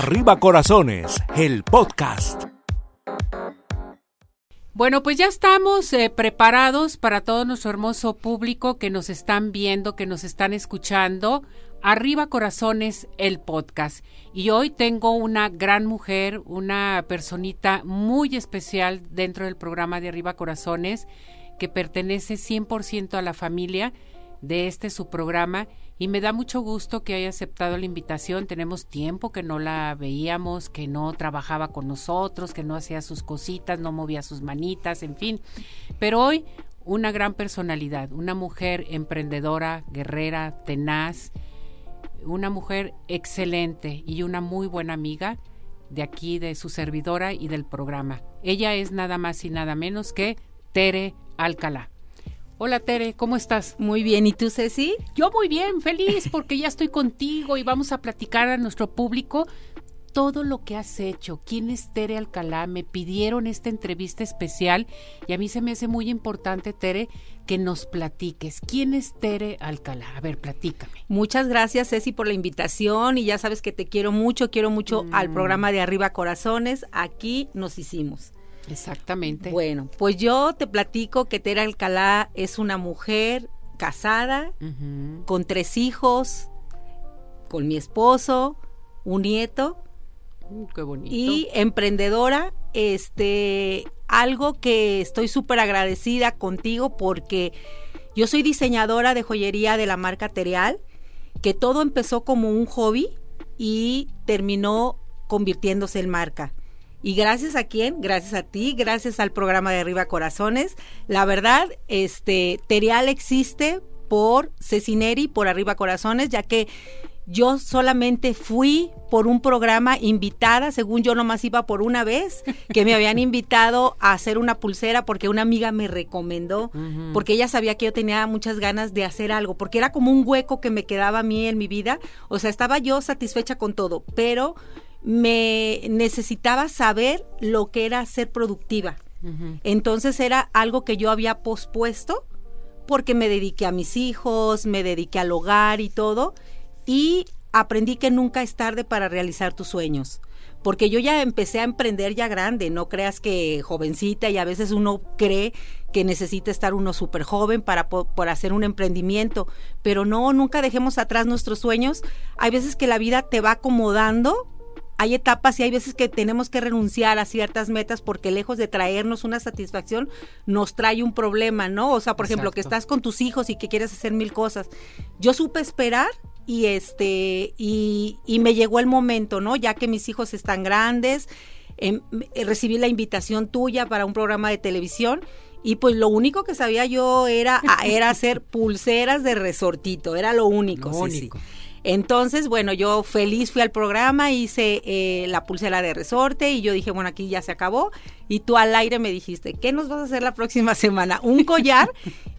Arriba Corazones, el podcast. Bueno, pues ya estamos eh, preparados para todo nuestro hermoso público que nos están viendo, que nos están escuchando. Arriba Corazones, el podcast. Y hoy tengo una gran mujer, una personita muy especial dentro del programa de Arriba Corazones, que pertenece 100% a la familia de este su programa y me da mucho gusto que haya aceptado la invitación. Tenemos tiempo que no la veíamos, que no trabajaba con nosotros, que no hacía sus cositas, no movía sus manitas, en fin. Pero hoy una gran personalidad, una mujer emprendedora, guerrera, tenaz, una mujer excelente y una muy buena amiga de aquí, de su servidora y del programa. Ella es nada más y nada menos que Tere Alcalá. Hola Tere, ¿cómo estás? Muy bien, ¿y tú Ceci? Yo muy bien, feliz porque ya estoy contigo y vamos a platicar a nuestro público todo lo que has hecho. ¿Quién es Tere Alcalá? Me pidieron esta entrevista especial y a mí se me hace muy importante, Tere, que nos platiques. ¿Quién es Tere Alcalá? A ver, platícame. Muchas gracias, Ceci, por la invitación y ya sabes que te quiero mucho, quiero mucho al mm. programa de Arriba Corazones. Aquí nos hicimos. Exactamente. Bueno, pues yo te platico que Tere Alcalá es una mujer casada, con tres hijos, con mi esposo, un nieto. Uh, qué bonito. Y emprendedora, este, algo que estoy súper agradecida contigo porque yo soy diseñadora de joyería de la marca Tereal, que todo empezó como un hobby y terminó convirtiéndose en marca. Y gracias a quién? Gracias a ti, gracias al programa de Arriba Corazones. La verdad, este Terial existe por Cecineri, por Arriba Corazones, ya que yo solamente fui por un programa invitada, según yo nomás iba por una vez, que me habían invitado a hacer una pulsera porque una amiga me recomendó, porque ella sabía que yo tenía muchas ganas de hacer algo, porque era como un hueco que me quedaba a mí en mi vida, o sea, estaba yo satisfecha con todo, pero me necesitaba saber lo que era ser productiva. Entonces era algo que yo había pospuesto porque me dediqué a mis hijos, me dediqué al hogar y todo, y aprendí que nunca es tarde para realizar tus sueños. Porque yo ya empecé a emprender ya grande, no creas que jovencita y a veces uno cree que necesita estar uno súper joven para por hacer un emprendimiento, pero no, nunca dejemos atrás nuestros sueños. Hay veces que la vida te va acomodando hay etapas y hay veces que tenemos que renunciar a ciertas metas porque lejos de traernos una satisfacción, nos trae un problema, ¿no? O sea, por ejemplo, que estás con tus hijos y que quieres hacer mil cosas. Yo supe esperar y este, y, me llegó el momento, ¿no? Ya que mis hijos están grandes, em, recibí la invitación tuya para un programa de televisión. Y pues lo único que sabía yo era, era hacer pulseras de resortito, era lo único. Lo único. Entonces, bueno, yo feliz fui al programa, hice eh, la pulsera de resorte y yo dije, bueno, aquí ya se acabó. Y tú al aire me dijiste, ¿qué nos vas a hacer la próxima semana? ¿Un collar?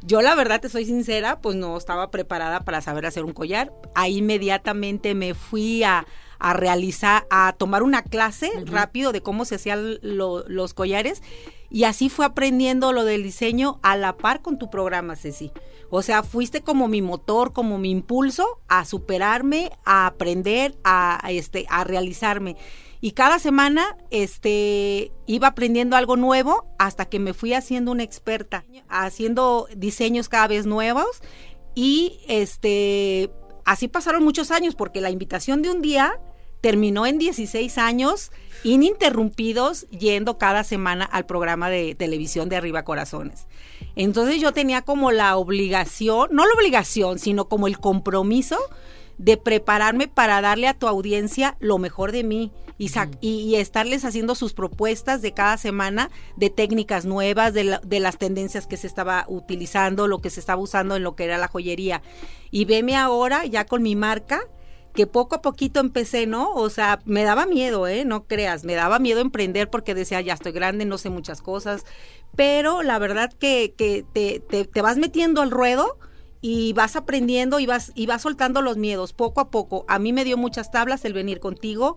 yo la verdad te soy sincera, pues no estaba preparada para saber hacer un collar. Ahí inmediatamente me fui a, realizar, a tomar una clase rápido de cómo se hacían los collares y así fue aprendiendo lo del diseño a la par con tu programa, Ceci. O sea, fuiste como mi motor, como mi impulso a superarme, a aprender, a, este, a realizarme. Y cada semana este, iba aprendiendo algo nuevo hasta que me fui haciendo una experta, haciendo diseños cada vez nuevos. Y este, así pasaron muchos años, porque la invitación de un día terminó en 16 años ininterrumpidos yendo cada semana al programa de televisión de Arriba Corazones. Entonces yo tenía como la obligación, no la obligación, sino como el compromiso de prepararme para darle a tu audiencia lo mejor de mí y, y, estarles haciendo sus propuestas de cada semana de técnicas nuevas, de, de, las tendencias que se estaba utilizando, lo que se estaba usando en lo que era la joyería. Y veme ahora ya con mi marca que poco a poquito empecé, ¿no? O sea, me daba miedo, ¿eh? No creas, me daba miedo emprender porque decía, ya estoy grande, no sé muchas cosas, pero la verdad que, que te, te, vas metiendo al ruedo y vas aprendiendo y vas, y vas soltando los miedos poco a poco. A mí me dio muchas tablas el venir contigo,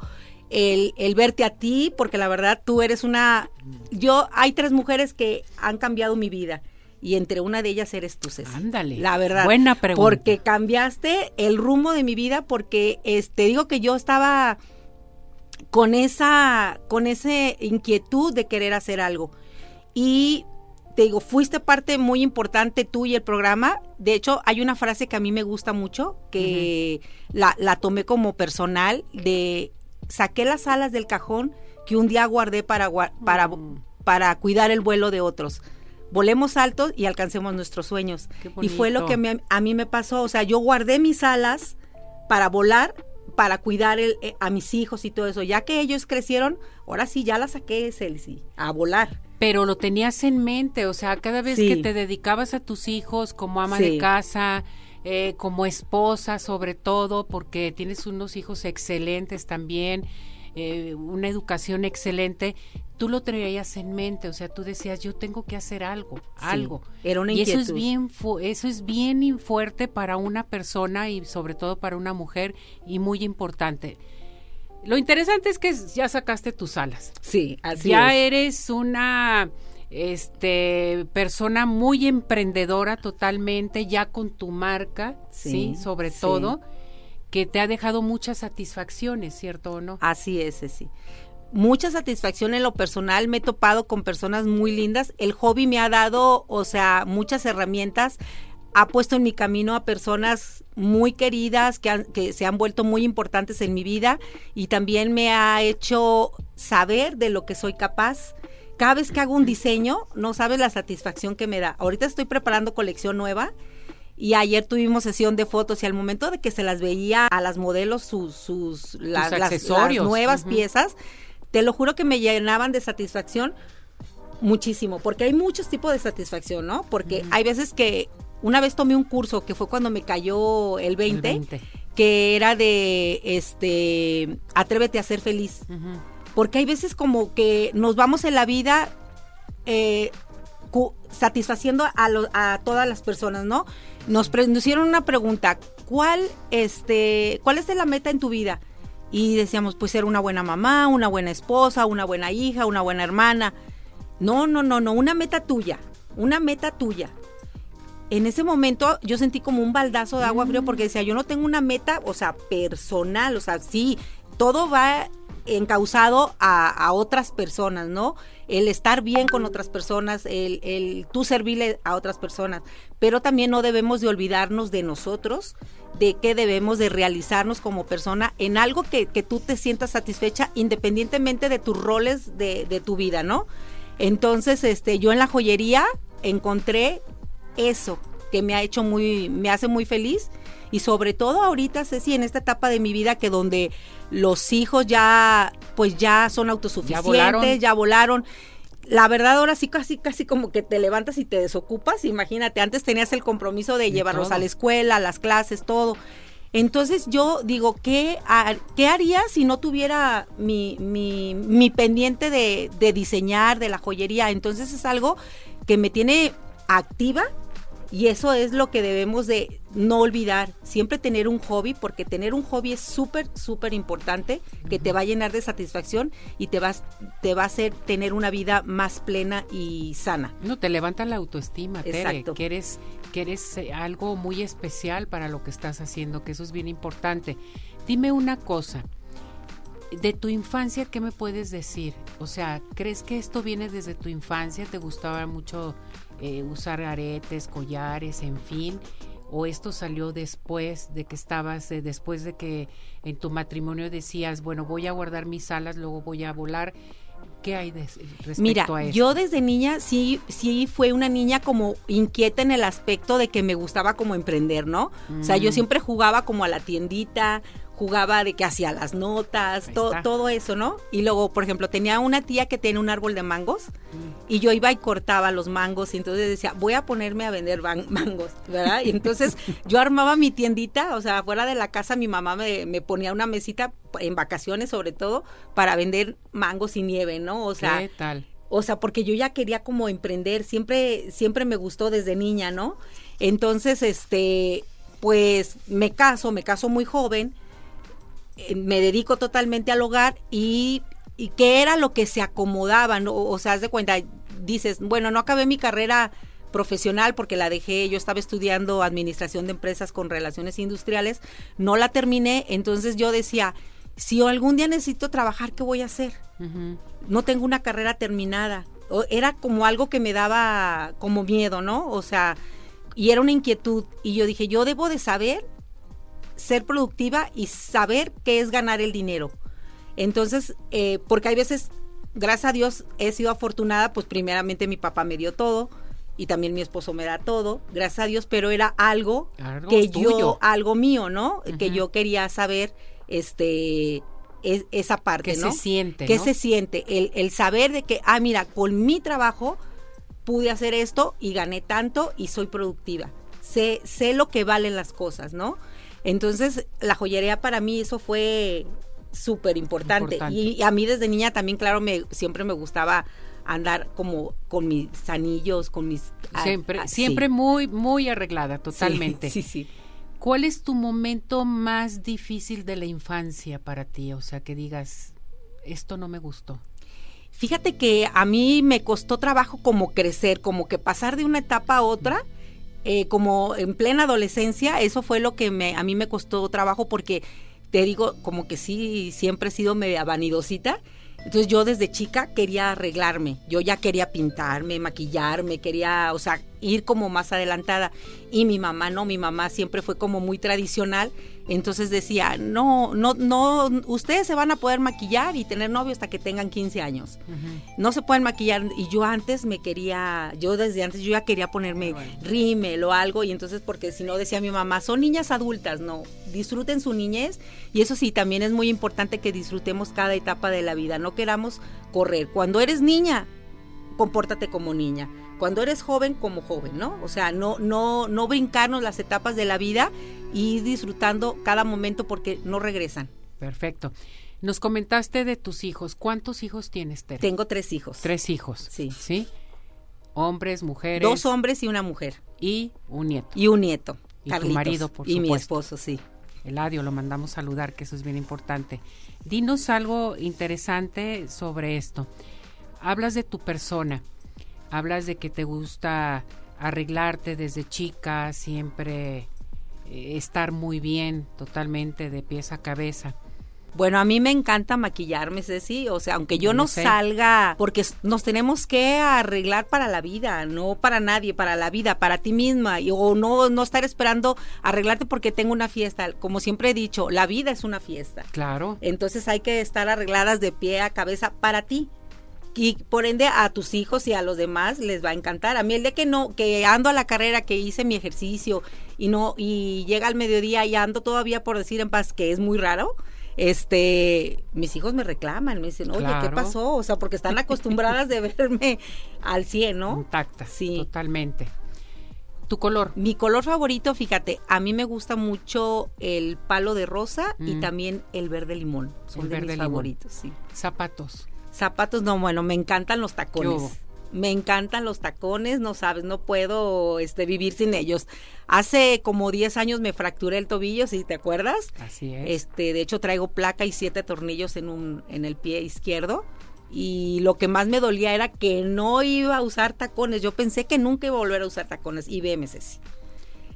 el, el, verte a ti, porque la verdad tú eres una... Yo, hay tres mujeres que han cambiado mi vida y entre una de ellas eres tú, Ceci. Ándale. La verdad. Buena pregunta. Porque cambiaste el rumbo de mi vida porque este digo que yo estaba con esa, con esa inquietud de querer hacer algo. Y te digo, fuiste parte muy importante tú y el programa. De hecho, hay una frase que a mí me gusta mucho, que la, la, tomé como personal, de saqué las alas del cajón que un día guardé para, para, mm. para cuidar el vuelo de otros. Volemos altos y alcancemos nuestros sueños. Y fue lo que a mí me pasó. O sea, yo guardé mis alas para volar para cuidar el, eh, a mis hijos y todo eso. Ya que ellos crecieron, ahora sí ya la saqué, Celsi, a volar. Pero lo tenías en mente, o sea, cada vez que te dedicabas a tus hijos como ama de casa, eh, como esposa sobre todo, porque tienes unos hijos excelentes también, eh, una educación excelente, tú lo traías en mente, o sea, tú decías, yo tengo que hacer algo, algo. Era una y eso es bien eso es bien fuerte para una persona y sobre todo para una mujer y muy importante. Lo interesante es que ya sacaste tus alas. Sí, así ya eres una este persona muy emprendedora totalmente ya con tu marca, sí, sobre todo que te ha dejado muchas satisfacciones, ¿cierto o no? Así es, sí. Mucha satisfacción en lo personal, me he topado con personas muy lindas. El hobby me ha dado, o sea, muchas herramientas ha puesto en mi camino a personas muy queridas que, que, se han vuelto muy importantes en mi vida y también me ha hecho saber de lo que soy capaz. Cada vez que hago un diseño, no sabes la satisfacción que me da. Ahorita estoy preparando colección nueva y ayer tuvimos sesión de fotos y al momento de que se las veía a las modelos sus, sus las, accesorios. nuevas piezas, te lo juro que me llenaban de satisfacción muchísimo, porque hay muchos tipos de satisfacción, ¿no? Porque hay veces que una vez tomé un curso que fue cuando me cayó el 20, que era de este atrévete a ser feliz. Porque hay veces como que nos vamos en la vida eh, satisfaciendo a, a, todas las personas, ¿no? Nos, hicieron una pregunta, ¿cuál, este, ¿cuál es la meta en tu vida? Y decíamos, pues ser una buena mamá, una buena esposa, una buena hija, una buena hermana. No, no, no, no, una meta tuya, una meta tuya. En ese momento yo sentí como un baldazo de agua frío porque decía, yo no tengo una meta, o sea, personal, o sea, sí, todo va encausado a, a, otras personas, ¿no? El estar bien con otras personas, el, el tú servirle a otras personas, pero también no debemos de olvidarnos de nosotros, de que debemos de realizarnos como persona en algo que, que tú te sientas satisfecha independientemente de tus roles de, de tu vida, ¿no? Entonces, este, yo en la joyería encontré eso que me ha hecho muy, me hace muy feliz y sobre todo ahorita, Ceci, en esta etapa de mi vida que donde los hijos ya, pues ya son autosuficientes, ya volaron. La verdad ahora sí casi casi como que te levantas y te desocupas, imagínate, antes tenías el compromiso de, llevarlos a la escuela, a las clases, todo. Entonces yo digo, ¿qué, ¿qué haría si no tuviera mi, mi, mi pendiente de, de diseñar, de la joyería? Entonces es algo que me tiene activa y eso es lo que debemos de no olvidar, siempre tener un hobby, porque tener un hobby es súper, súper importante, que te va a llenar de satisfacción y te, vas, te va a hacer tener una vida más plena y sana. No, te levanta la autoestima, Tere, que eres, que eres eh, algo muy especial para lo que estás haciendo, que eso es bien importante. Dime una cosa, de tu infancia, ¿qué me puedes decir? O sea, ¿crees que esto viene desde tu infancia? ¿Te gustaba mucho eh, usar aretes, collares, en fin, o esto salió después de que estabas, eh, después de que en tu matrimonio decías, bueno, voy a guardar mis alas, luego voy a volar. ¿Qué hay de, respecto Mira, a eso? yo desde niña sí, sí fue una niña como inquieta en el aspecto de que me gustaba como emprender, ¿no? O sea, yo mm. siempre jugaba como a la tiendita, jugaba de que hacía las notas, todo eso, ¿no? Y luego, por ejemplo, tenía una tía que tiene un árbol de mangos y yo iba y cortaba los mangos y entonces decía, voy a ponerme a vender mangos, ¿verdad? Y entonces yo armaba mi tiendita, o sea, fuera de la casa mi mamá me, me ponía una mesita en vacaciones sobre todo para vender mangos y nieve, ¿no? O sea, ¿Qué tal? O sea, porque yo ya quería como emprender, siempre, siempre me gustó desde niña, ¿no? Entonces, este, pues me caso, me caso muy joven me dedico totalmente al hogar y, y qué era lo que se acomodaba, ¿no? o sea, haz de cuenta, dices, bueno, no acabé mi carrera profesional porque la dejé, yo estaba estudiando administración de empresas con relaciones industriales, no la terminé, entonces yo decía, si algún día necesito trabajar, ¿qué voy a hacer? No tengo una carrera terminada. era como algo que me daba como miedo, ¿no? O sea, y era una inquietud. Y yo dije, yo debo de saber ser productiva y saber qué es ganar el dinero. Entonces, eh, porque hay veces, gracias a Dios, he sido afortunada, pues primeramente mi papá me dio todo y también mi esposo me da todo, gracias a Dios, pero era algo, que yo, algo mío, ¿no? Que yo quería saber, este, esa parte, ¿Qué se siente? ¿Qué se siente? El, el saber de que, ah, mira, con mi trabajo pude hacer esto y gané tanto y soy productiva. Sé, sé lo que valen las cosas, ¿no? Entonces, la joyería para mí eso fue súper importante. Y, a mí desde niña también, claro, me, siempre me gustaba andar como con mis anillos, con mis... Ah, siempre, ah, siempre muy, muy arreglada, totalmente. Sí, sí, ¿Cuál es tu momento más difícil de la infancia para ti? O sea, que digas, esto no me gustó. Fíjate que a mí me costó trabajo como crecer, como que pasar de una etapa a otra. Eh, como en plena adolescencia, eso fue lo que me, a mí me costó trabajo porque te digo, como que sí, siempre he sido media vanidosita. Entonces yo desde chica quería arreglarme, yo ya quería pintarme, maquillarme, quería, o sea, ir como más adelantada. Y mi mamá no, mi mamá siempre fue como muy tradicional entonces decía, no, no, no, ustedes se van a poder maquillar y tener novio hasta que tengan 15 años. No se pueden maquillar. Y yo antes me quería, yo desde antes yo ya quería ponerme rímel o algo. Y entonces, porque si no decía mi mamá, son niñas adultas, no, disfruten su niñez. Y eso sí, también es muy importante que disfrutemos cada etapa de la vida. No queramos correr. Cuando eres niña, compórtate como niña cuando eres joven como joven, ¿no? O sea, no, no, no brincarnos las etapas de la vida y disfrutando cada momento porque no regresan. Perfecto. Nos comentaste de tus hijos. ¿Cuántos hijos tienes, Tere? Tengo tres hijos. Tres hijos. Sí. ¿Sí? Hombres, mujeres. Dos hombres y una mujer. Y un nieto. Y un nieto. Y tu marido, por y supuesto. Y mi esposo, sí. Eladio, lo mandamos saludar, que eso es bien importante. Dinos algo interesante sobre esto. Hablas de tu persona hablas de que te gusta arreglarte desde chica, siempre eh, estar muy bien, totalmente de pies a cabeza. Bueno, a mí me encanta maquillarme, Ceci, o sea, aunque yo no, salga, porque nos tenemos que arreglar para la vida, no para nadie, para la vida, para ti misma, y, o no, no estar esperando arreglarte porque tengo una fiesta. Como siempre he dicho, la vida es una fiesta. Claro. Entonces hay que estar arregladas de pie a cabeza para ti, y por ende a tus hijos y a los demás les va a encantar. A mí el de que no, que ando a la carrera, que hice mi ejercicio y no, y llega al mediodía y ando todavía por decir en paz que es muy raro, este, mis hijos me reclaman, me dicen, oye, ¿qué pasó? O sea, porque están acostumbradas de verme al 100, ¿no? Intacta, sí. Totalmente. ¿Tu color? Mi color favorito, fíjate, a mí me gusta mucho el palo de rosa y mm. también el verde limón. Son de mis favoritos, sí. Zapatos. Zapatos, no, bueno, me encantan los tacones. Me encantan los tacones, no sabes, no puedo este, vivir sin ellos. Hace como 10 años me fracturé el tobillo, si te acuerdas. Así es. Este, de hecho traigo placa y siete tornillos en un en el pie izquierdo y lo que más me dolía era que no iba a usar tacones. Yo pensé que nunca iba a volver a usar tacones y veme.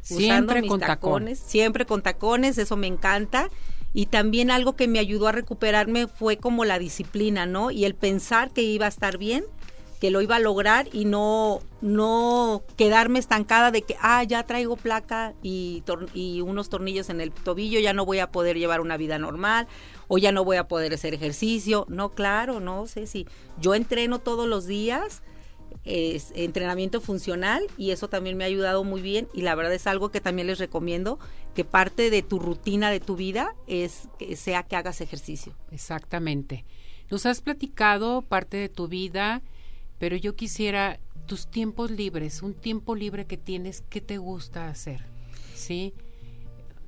Siempre con tacones, siempre con tacones, eso me encanta y también algo que me ayudó a recuperarme fue como la disciplina, ¿no? Y el pensar que iba a estar bien, que lo iba a lograr y no, no quedarme estancada de que, ah, ya traigo placa y, y unos tornillos en el tobillo, ya no voy a poder llevar una vida normal o ya no voy a poder hacer ejercicio. No, claro, no sé si yo entreno todos los días es entrenamiento funcional y eso también me ha ayudado muy bien y la verdad es algo que también les recomiendo que parte de tu rutina de tu vida es que sea que hagas ejercicio. Exactamente. Nos has platicado parte de tu vida, pero yo quisiera tus tiempos libres, un tiempo libre que tienes, ¿qué te gusta hacer? ¿Sí?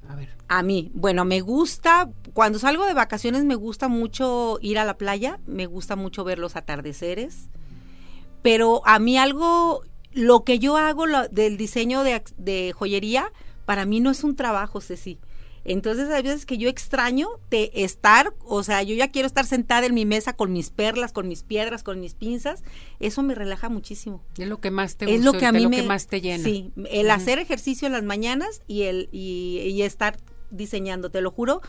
A ver. A mí, bueno, me gusta, cuando salgo de vacaciones me gusta mucho ir a la playa, me gusta mucho ver los atardeceres, pero a mí algo, lo que yo hago del diseño de, joyería, para mí no es un trabajo, Ceci. Entonces hay veces que yo extraño de estar, o sea, yo ya quiero estar sentada en mi mesa con mis perlas, con mis piedras, con mis pinzas. Eso me relaja muchísimo. Es lo que más te es lo que a mí me, más te llena. Sí, el hacer ejercicio en las mañanas y el y, y estar diseñando. Te lo juro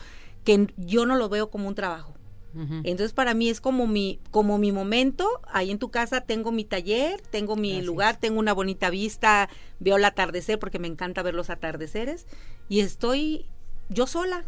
que yo no lo veo como un trabajo. Entonces para mí es como mi, como mi momento, ahí en tu casa tengo mi taller, tengo mi lugar, tengo una bonita vista, veo el atardecer porque me encanta ver los atardeceres y estoy yo sola.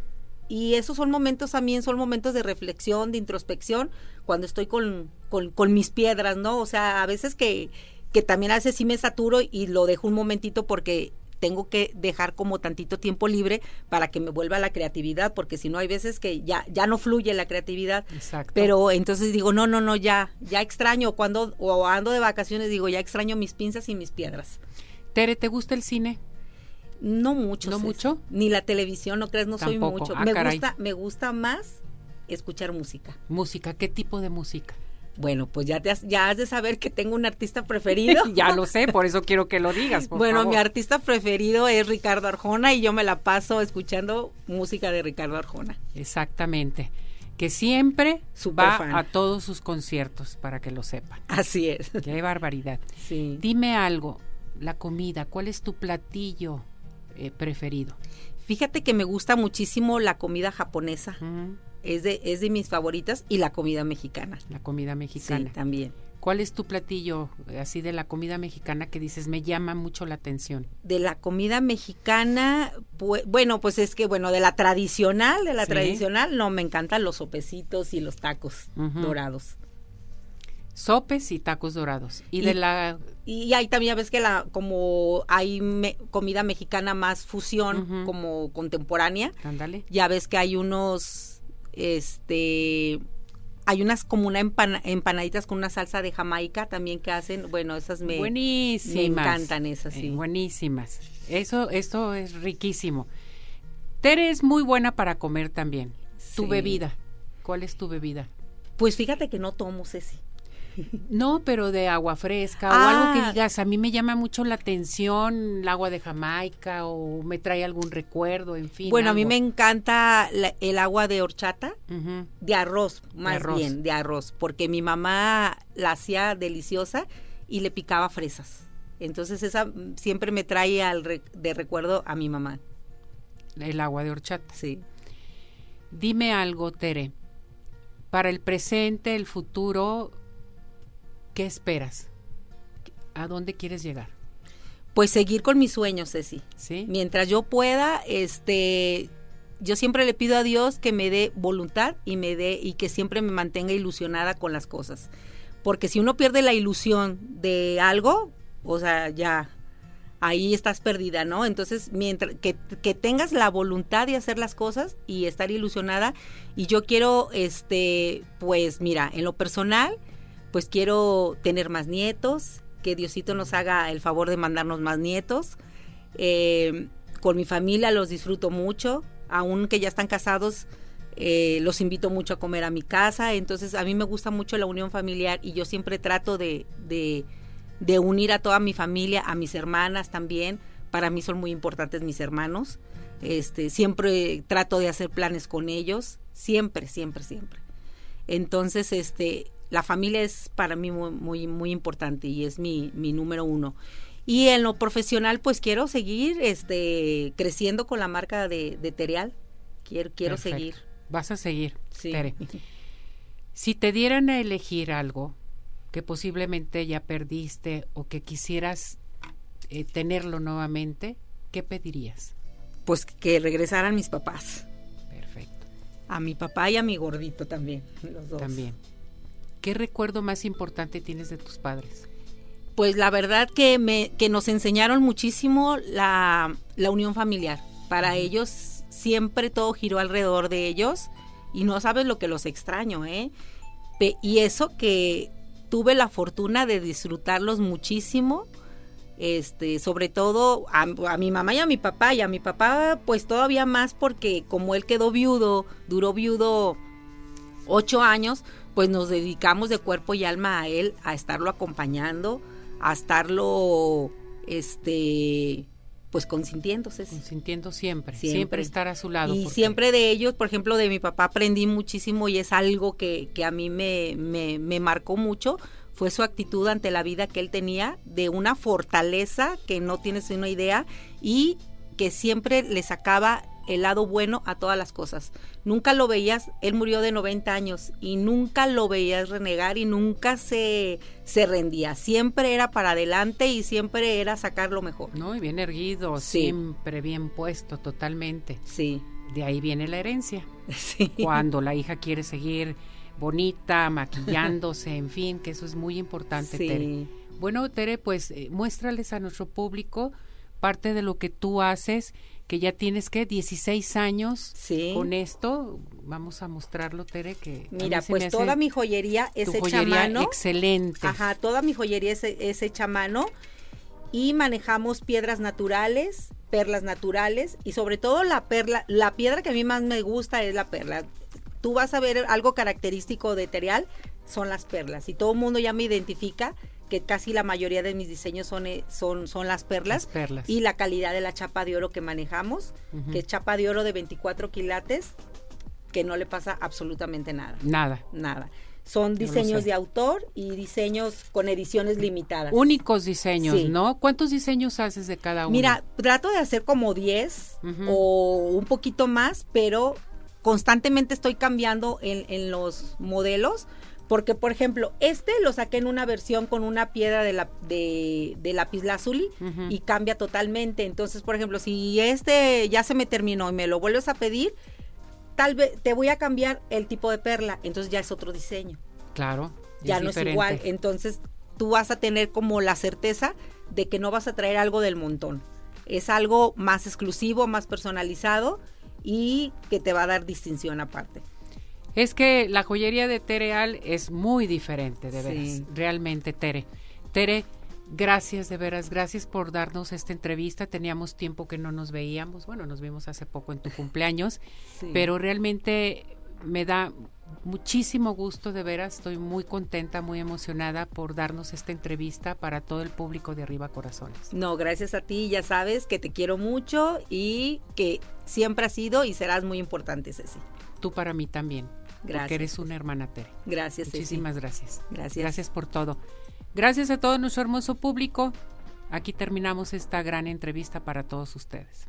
Y esos son momentos también, son momentos de reflexión, de introspección, cuando estoy con, con, mis piedras, ¿no? O sea, a veces que, que también a veces sí me saturo y lo dejo un momentito porque tengo que dejar como tantito tiempo libre para que me vuelva la creatividad, porque si no hay veces que ya, ya no fluye la creatividad. Exacto. Pero entonces digo, no, no, no, ya, ya extraño cuando, o ando de vacaciones, digo, ya extraño mis pinzas y mis piedras. Tere, ¿te gusta el cine? No mucho. ¿No mucho? Ni la televisión, no crees, no soy mucho. Ah, me gusta, me gusta más escuchar música. Música, ¿qué tipo de música? Bueno, pues ya, te has, ya has de saber que tengo un artista preferido. ya lo sé, por eso quiero que lo digas. bueno, mi artista preferido es Ricardo Arjona y yo me la paso escuchando música de Ricardo Arjona. Exactamente. Que siempre va a todos sus conciertos, para que lo sepan. Así es. Qué barbaridad. Sí. Dime algo, la comida, ¿cuál es tu platillo eh, preferido? Fíjate que me gusta muchísimo la comida japonesa es de, es de mis favoritas y la comida mexicana. La comida mexicana. Sí, también. ¿Cuál es tu platillo eh, así de la comida mexicana que dices me llama mucho la atención? De la comida mexicana, bueno, pues es que bueno, de la tradicional, de la tradicional, no, me encantan los sopecitos y los tacos dorados. Sopes y tacos dorados. Y, de la y ahí también ves que la como hay comida mexicana más fusión como contemporánea. Ándale. Ya ves que hay unos este hay unas como una empanaditas con una salsa de Jamaica también que hacen, bueno, esas me, buenísimas. me encantan esas, sí. buenísimas. Eso, esto es riquísimo. Tere es muy buena para comer también. Tu bebida, ¿cuál es tu bebida? Pues fíjate que no tomo, Ceci. No, pero de agua fresca o algo que ah. digas, a mí me llama mucho la atención el agua de Jamaica o me trae algún recuerdo, en fin. Bueno, a mí me encanta el agua de horchata, de arroz, más bien, de arroz, porque mi mamá la hacía deliciosa y le picaba fresas. Entonces esa siempre me trae al de recuerdo a mi mamá. El agua de horchata. Sí. Dime algo, Tere. Para el presente, el futuro, ¿Qué esperas? ¿A dónde quieres llegar? Pues seguir con mis sueños, Ceci. Sí. Mientras yo pueda, este, yo siempre le pido a Dios que me dé voluntad y me dé y que siempre me mantenga ilusionada con las cosas. Porque si uno pierde la ilusión de algo, o sea, ya ahí estás perdida, ¿no? Entonces, mientras que, que, tengas la voluntad de hacer las cosas y estar ilusionada, y yo quiero, este, pues mira, en lo personal, pues quiero tener más nietos, que Diosito nos haga el favor de mandarnos más nietos. Eh, con mi familia los disfruto mucho, aun que ya están casados, eh, los invito mucho a comer a mi casa, entonces a mí me gusta mucho la unión familiar y yo siempre trato de, de, de unir a toda mi familia, a mis hermanas también, para mí son muy importantes mis hermanos, este, siempre trato de hacer planes con ellos, siempre, siempre, siempre. Entonces, este, la familia es para mí muy, muy, muy importante y es mi, mi número uno. Y en lo profesional, pues quiero seguir este, creciendo con la marca de, de Terial. Quiero, quiero seguir. Vas a seguir, sí. Si te dieran a elegir algo que posiblemente ya perdiste o que quisieras eh, tenerlo nuevamente, ¿qué pedirías? Pues que regresaran mis papás. Perfecto. A mi papá y a mi gordito también, los dos. También. ¿Qué recuerdo más importante tienes de tus padres? Pues la verdad que, me, que nos enseñaron muchísimo la, la unión familiar. Para ellos siempre todo giró alrededor de ellos y no sabes lo que los extraño, ¿eh? Y eso que tuve la fortuna de disfrutarlos muchísimo, este, sobre todo a, a, mi mamá y a mi papá, y a mi papá pues todavía más porque como él quedó viudo, duró viudo ocho años, pues nos dedicamos de cuerpo y alma a él, a estarlo acompañando, a estarlo, este, pues consintiéndose. Consintiendo siempre, siempre, estar a su lado. Y siempre de ellos, por ejemplo, de mi papá aprendí muchísimo y es algo que, que a mí me, me, me marcó mucho, fue su actitud ante la vida que él tenía, de una fortaleza que no tienes una idea y que siempre le sacaba el lado bueno a todas las cosas. Nunca lo veías, él murió de 90 años y nunca lo veías renegar y nunca se, se rendía. Siempre era para adelante y siempre era sacar lo mejor. No, y bien erguido, siempre bien puesto, totalmente. Sí. De ahí viene la herencia. Sí. Cuando la hija quiere seguir bonita, maquillándose, en fin, que eso es muy importante, sí. Bueno, Tere, pues eh, muéstrales a nuestro público parte de lo que tú haces, que ya tienes que 16 años con esto. Vamos a mostrarlo, Tere, que Mira, pues toda mi joyería es hecha a mano. Excelente. Ajá, toda mi joyería es, es hecha a mano y manejamos piedras naturales, perlas naturales y sobre todo la perla, la piedra que a mí más me gusta es la perla. Tú vas a ver algo característico de Terial, son las perlas y todo el mundo ya me identifica que casi la mayoría de mis diseños son, eh, son, son las perlas, perlas, y la calidad de la chapa de oro que manejamos, que es chapa de oro de 24 quilates, que no le pasa absolutamente nada. Nada. Nada. Son diseños de autor y diseños con ediciones limitadas. Únicos diseños, ¿no? ¿Cuántos diseños haces de cada uno? Mira, trato de hacer como 10 o un poquito más, pero constantemente estoy cambiando en, en los modelos porque, por ejemplo, este lo saqué en una versión con una piedra de, la, de, de lazuli y cambia totalmente. Entonces, por ejemplo, si este ya se me terminó y me lo vuelves a pedir, tal vez te voy a cambiar el tipo de perla. Entonces ya es otro diseño. Claro. Ya no es igual. Entonces tú vas a tener como la certeza de que no vas a traer algo del montón. Es algo más exclusivo, más personalizado y que te va a dar distinción aparte. Es que la joyería de Tereal es muy diferente, de veras. Realmente, Tere. Tere, gracias de veras, gracias por darnos esta entrevista. Teníamos tiempo que no nos veíamos. Bueno, nos vimos hace poco en tu cumpleaños, pero realmente me da muchísimo gusto, de veras. Estoy muy contenta, muy emocionada por darnos esta entrevista para todo el público de Arriba Corazones. No, gracias a ti. Ya sabes que te quiero mucho y que siempre has sido y serás muy importante, Ceci. Tú para mí también. Gracias. Porque eres una hermana Tere. Gracias. Muchísimas gracias. Gracias. Gracias por todo. Gracias a todo nuestro hermoso público. Aquí terminamos esta gran entrevista para todos ustedes.